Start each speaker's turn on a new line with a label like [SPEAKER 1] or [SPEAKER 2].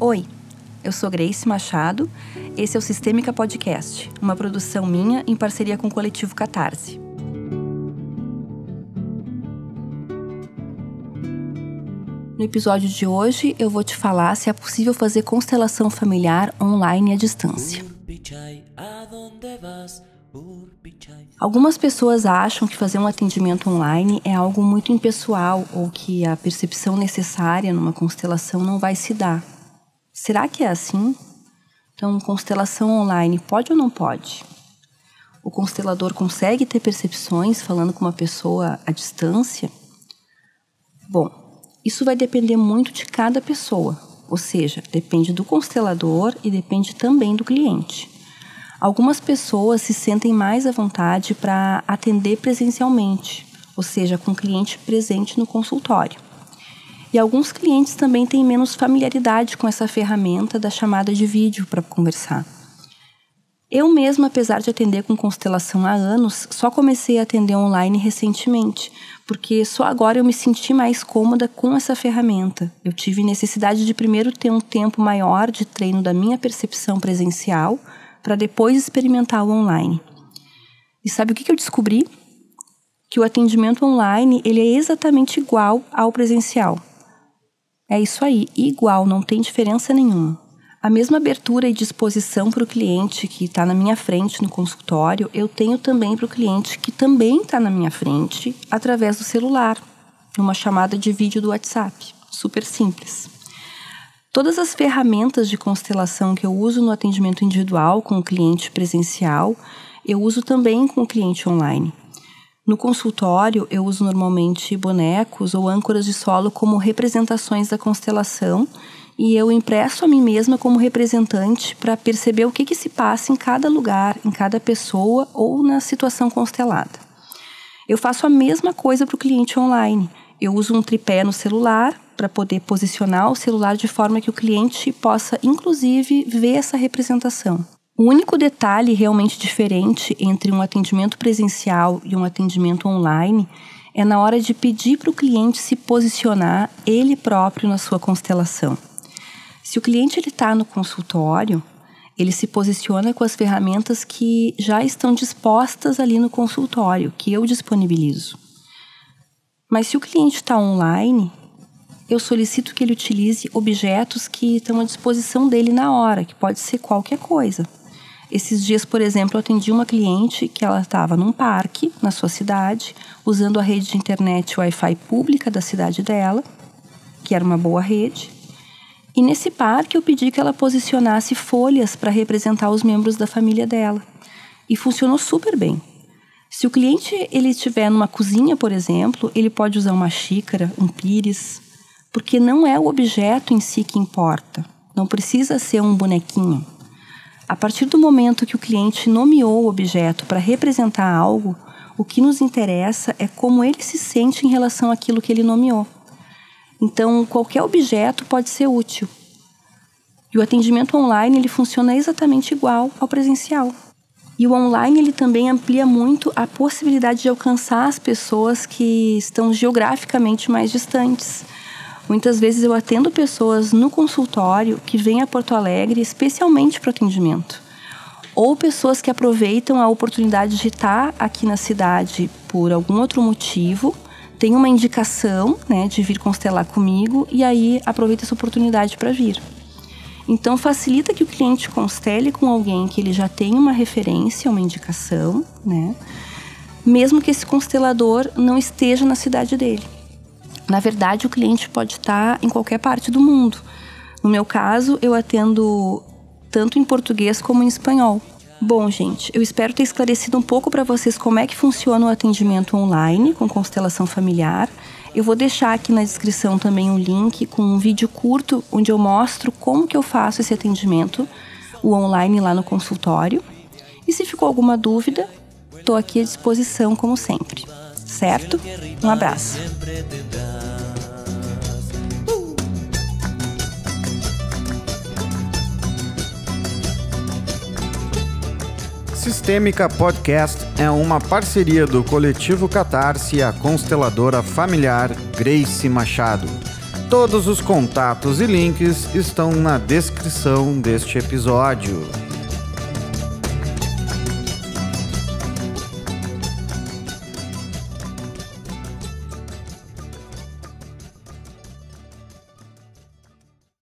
[SPEAKER 1] Oi, eu sou Grace Machado. Esse é o Sistêmica Podcast, uma produção minha em parceria com o coletivo Catarse. No episódio de hoje, eu vou te falar se é possível fazer constelação familiar online à distância. Algumas pessoas acham que fazer um atendimento online é algo muito impessoal ou que a percepção necessária numa constelação não vai se dar. Será que é assim? Então, constelação online pode ou não pode? O constelador consegue ter percepções falando com uma pessoa à distância? Bom, isso vai depender muito de cada pessoa, ou seja, depende do constelador e depende também do cliente. Algumas pessoas se sentem mais à vontade para atender presencialmente, ou seja, com o cliente presente no consultório. E alguns clientes também têm menos familiaridade com essa ferramenta da chamada de vídeo para conversar. Eu mesma, apesar de atender com constelação há anos, só comecei a atender online recentemente, porque só agora eu me senti mais cômoda com essa ferramenta. Eu tive necessidade de primeiro ter um tempo maior de treino da minha percepção presencial, para depois experimentar o online. E sabe o que eu descobri? Que o atendimento online ele é exatamente igual ao presencial. É isso aí, igual, não tem diferença nenhuma. A mesma abertura e disposição para o cliente que está na minha frente no consultório, eu tenho também para o cliente que também está na minha frente através do celular, numa chamada de vídeo do WhatsApp. Super simples. Todas as ferramentas de constelação que eu uso no atendimento individual com o cliente presencial, eu uso também com o cliente online. No consultório, eu uso normalmente bonecos ou âncoras de solo como representações da constelação e eu impresso a mim mesma como representante para perceber o que, que se passa em cada lugar, em cada pessoa ou na situação constelada. Eu faço a mesma coisa para o cliente online. Eu uso um tripé no celular para poder posicionar o celular de forma que o cliente possa, inclusive, ver essa representação. O único detalhe realmente diferente entre um atendimento presencial e um atendimento online é na hora de pedir para o cliente se posicionar ele próprio na sua constelação. Se o cliente está no consultório, ele se posiciona com as ferramentas que já estão dispostas ali no consultório, que eu disponibilizo. Mas se o cliente está online, eu solicito que ele utilize objetos que estão à disposição dele na hora, que pode ser qualquer coisa. Esses dias, por exemplo, eu atendi uma cliente que ela estava num parque na sua cidade, usando a rede de internet Wi-Fi pública da cidade dela, que era uma boa rede. E nesse parque eu pedi que ela posicionasse folhas para representar os membros da família dela. E funcionou super bem. Se o cliente ele estiver numa cozinha, por exemplo, ele pode usar uma xícara, um pires, porque não é o objeto em si que importa. Não precisa ser um bonequinho. A partir do momento que o cliente nomeou o objeto para representar algo, o que nos interessa é como ele se sente em relação àquilo que ele nomeou. Então, qualquer objeto pode ser útil. E o atendimento online ele funciona exatamente igual ao presencial. E o online ele também amplia muito a possibilidade de alcançar as pessoas que estão geograficamente mais distantes. Muitas vezes eu atendo pessoas no consultório que vêm a Porto Alegre especialmente para atendimento. Ou pessoas que aproveitam a oportunidade de estar aqui na cidade por algum outro motivo, tem uma indicação né, de vir constelar comigo e aí aproveita essa oportunidade para vir. Então facilita que o cliente constele com alguém que ele já tem uma referência, uma indicação, né? Mesmo que esse constelador não esteja na cidade dele. Na verdade, o cliente pode estar em qualquer parte do mundo. No meu caso, eu atendo tanto em português como em espanhol. Bom, gente, eu espero ter esclarecido um pouco para vocês como é que funciona o atendimento online com constelação familiar. Eu vou deixar aqui na descrição também um link com um vídeo curto onde eu mostro como que eu faço esse atendimento, o online lá no consultório. E se ficou alguma dúvida, estou aqui à disposição como sempre. Certo? Um abraço.
[SPEAKER 2] Sistêmica Podcast é uma parceria do coletivo Catarse e a consteladora familiar Grace Machado. Todos os contatos e links estão na descrição deste episódio.